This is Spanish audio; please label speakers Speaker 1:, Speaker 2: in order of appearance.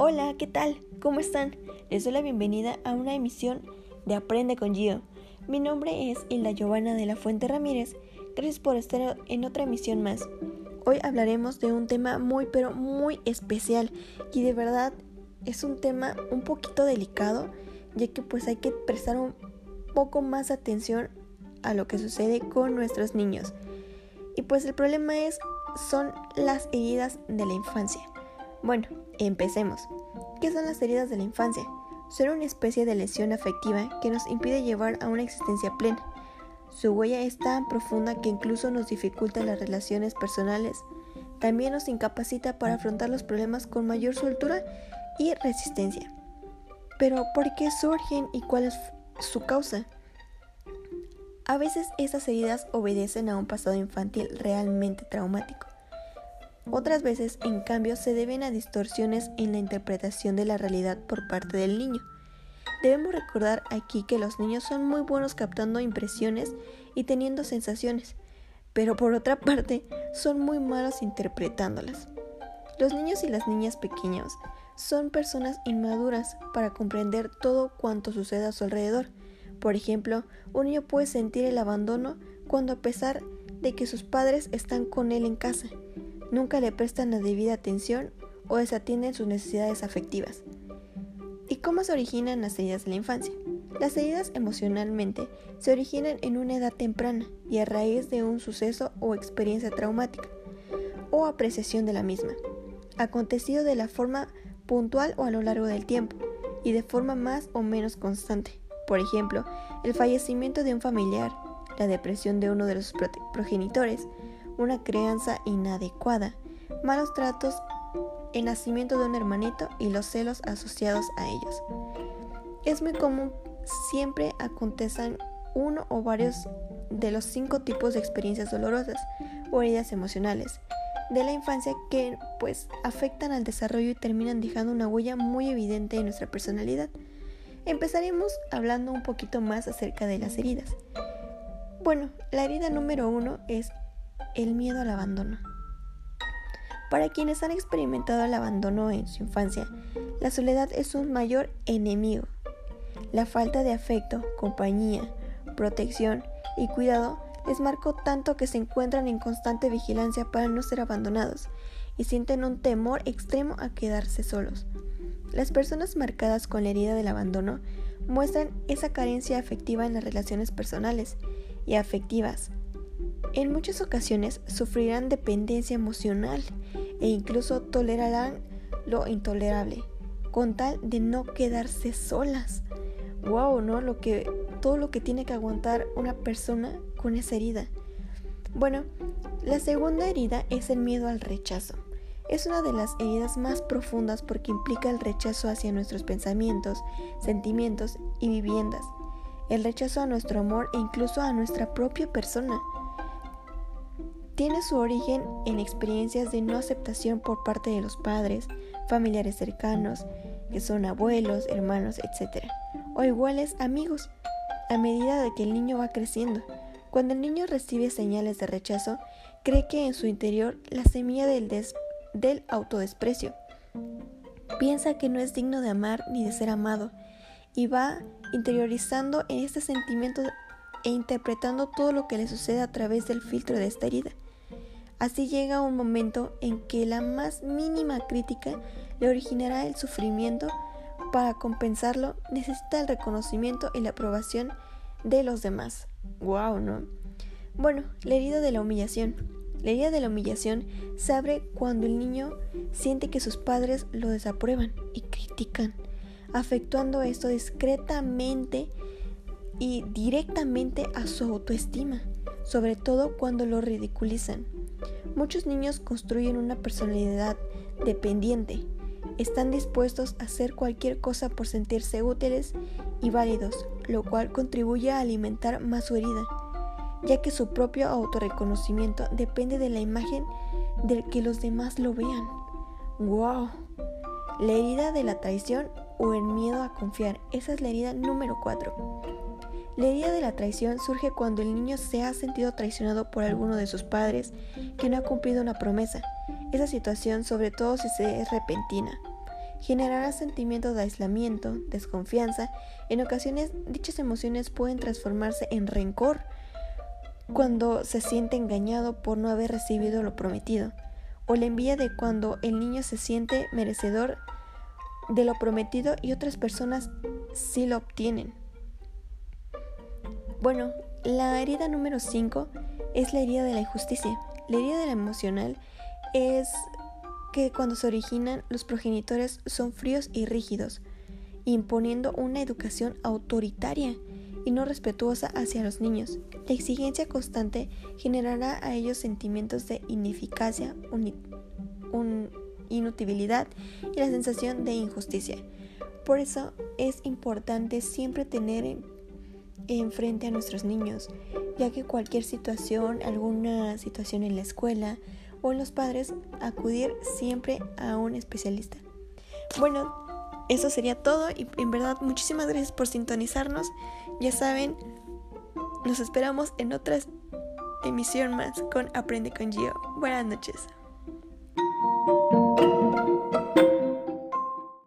Speaker 1: Hola, ¿qué tal? ¿Cómo están? Les doy la bienvenida a una emisión de Aprende con Gio. Mi nombre es Hilda Giovanna de la Fuente Ramírez. Gracias por estar en otra emisión más. Hoy hablaremos de un tema muy pero muy especial y de verdad es un tema un poquito delicado ya que pues hay que prestar un poco más atención a lo que sucede con nuestros niños. Y pues el problema es son las heridas de la infancia. Bueno, empecemos. ¿Qué son las heridas de la infancia? Son una especie de lesión afectiva que nos impide llevar a una existencia plena. Su huella es tan profunda que incluso nos dificulta las relaciones personales. También nos incapacita para afrontar los problemas con mayor soltura y resistencia. Pero ¿por qué surgen y cuál es su causa? A veces esas heridas obedecen a un pasado infantil realmente traumático. Otras veces, en cambio, se deben a distorsiones en la interpretación de la realidad por parte del niño. Debemos recordar aquí que los niños son muy buenos captando impresiones y teniendo sensaciones, pero por otra parte son muy malos interpretándolas. Los niños y las niñas pequeños son personas inmaduras para comprender todo cuanto sucede a su alrededor. Por ejemplo, un niño puede sentir el abandono cuando a pesar de que sus padres están con él en casa, nunca le prestan la debida atención o desatienden sus necesidades afectivas. ¿Y cómo se originan las heridas de la infancia? Las heridas emocionalmente se originan en una edad temprana y a raíz de un suceso o experiencia traumática o apreciación de la misma, acontecido de la forma puntual o a lo largo del tiempo y de forma más o menos constante. Por ejemplo, el fallecimiento de un familiar, la depresión de uno de los progenitores, una crianza inadecuada, malos tratos, el nacimiento de un hermanito y los celos asociados a ellos. Es muy común siempre acontezcan uno o varios de los cinco tipos de experiencias dolorosas o heridas emocionales de la infancia que pues afectan al desarrollo y terminan dejando una huella muy evidente en nuestra personalidad. Empezaremos hablando un poquito más acerca de las heridas. Bueno, la herida número uno es el miedo al abandono. Para quienes han experimentado el abandono en su infancia, la soledad es un mayor enemigo. La falta de afecto, compañía, protección y cuidado les marcó tanto que se encuentran en constante vigilancia para no ser abandonados y sienten un temor extremo a quedarse solos. Las personas marcadas con la herida del abandono muestran esa carencia afectiva en las relaciones personales y afectivas, en muchas ocasiones sufrirán dependencia emocional e incluso tolerarán lo intolerable, con tal de no quedarse solas. Wow, ¿no? Lo que, todo lo que tiene que aguantar una persona con esa herida. Bueno, la segunda herida es el miedo al rechazo. Es una de las heridas más profundas porque implica el rechazo hacia nuestros pensamientos, sentimientos y viviendas. El rechazo a nuestro amor e incluso a nuestra propia persona tiene su origen en experiencias de no aceptación por parte de los padres, familiares cercanos, que son abuelos, hermanos, etc. O iguales amigos, a medida de que el niño va creciendo. Cuando el niño recibe señales de rechazo, cree que en su interior la semilla del, del autodesprecio. Piensa que no es digno de amar ni de ser amado y va interiorizando en este sentimiento e interpretando todo lo que le sucede a través del filtro de esta herida. Así llega un momento en que la más mínima crítica le originará el sufrimiento. Para compensarlo, necesita el reconocimiento y la aprobación de los demás. Wow, ¿no? Bueno, la herida de la humillación. La herida de la humillación se abre cuando el niño siente que sus padres lo desaprueban y critican, afectuando esto discretamente y directamente a su autoestima, sobre todo cuando lo ridiculizan. Muchos niños construyen una personalidad dependiente. Están dispuestos a hacer cualquier cosa por sentirse útiles y válidos, lo cual contribuye a alimentar más su herida, ya que su propio autorreconocimiento depende de la imagen del que los demás lo vean. ¡Wow! La herida de la traición o el miedo a confiar. Esa es la herida número 4. La herida de la traición surge cuando el niño se ha sentido traicionado por alguno de sus padres que no ha cumplido una promesa. Esa situación, sobre todo si se es repentina, generará sentimientos de aislamiento, desconfianza. En ocasiones dichas emociones pueden transformarse en rencor cuando se siente engañado por no haber recibido lo prometido, o la envidia de cuando el niño se siente merecedor de lo prometido y otras personas sí lo obtienen. Bueno, la herida número 5 es la herida de la injusticia. La herida de la emocional es que cuando se originan los progenitores son fríos y rígidos, imponiendo una educación autoritaria y no respetuosa hacia los niños. La exigencia constante generará a ellos sentimientos de ineficacia, inutilidad y la sensación de injusticia. Por eso es importante siempre tener enfrente a nuestros niños, ya que cualquier situación, alguna situación en la escuela o en los padres, acudir siempre a un especialista. Bueno, eso sería todo y en verdad muchísimas gracias por sintonizarnos. Ya saben, nos esperamos en otra emisión más con Aprende con Gio. Buenas noches.